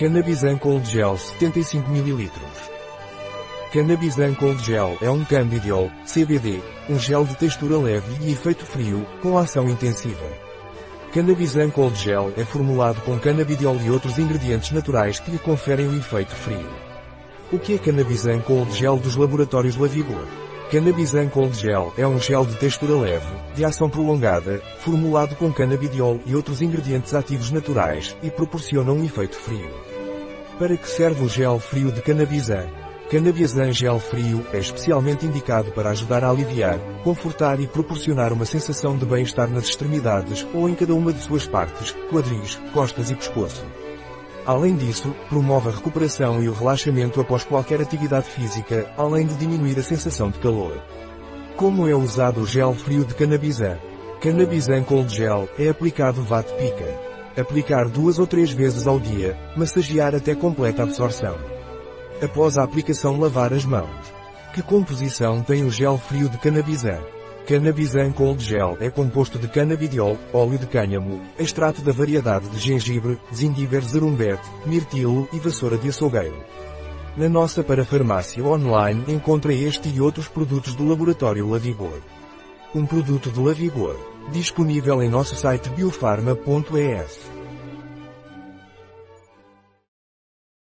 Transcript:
Cannabisan Cold Gel 75 ml. Cannabisan Cold Gel é um cannabidiol, CBD, um gel de textura leve e efeito frio, com ação intensiva. Cannabisan Cold Gel é formulado com cannabidiol e outros ingredientes naturais que lhe conferem o efeito frio. O que é Cannabisan Cold Gel dos laboratórios Lavigor? Cannabisan Cold Gel é um gel de textura leve, de ação prolongada, formulado com cannabidiol e outros ingredientes ativos naturais, e proporciona um efeito frio. Para que serve o gel frio de Cannabisan? Cannabisan Gel Frio é especialmente indicado para ajudar a aliviar, confortar e proporcionar uma sensação de bem-estar nas extremidades ou em cada uma de suas partes, quadris, costas e pescoço. Além disso, promove a recuperação e o relaxamento após qualquer atividade física, além de diminuir a sensação de calor. Como é usado o gel frio de Cannabisan? Cannabisan Cold Gel é aplicado VAT-pica. Aplicar duas ou três vezes ao dia, massagear até completa absorção. Após a aplicação lavar as mãos. Que composição tem o gel frio de Cannabisan? Cannabisan Cold Gel é composto de cannabidiol, óleo de cânhamo, extrato da variedade de gengibre, zingiber zerumbete, mirtilo e vassoura de açougueiro. Na nossa parafarmácia online encontra este e outros produtos do laboratório Lavigor. Um produto do Lavigor, disponível em nosso site biofarma.es.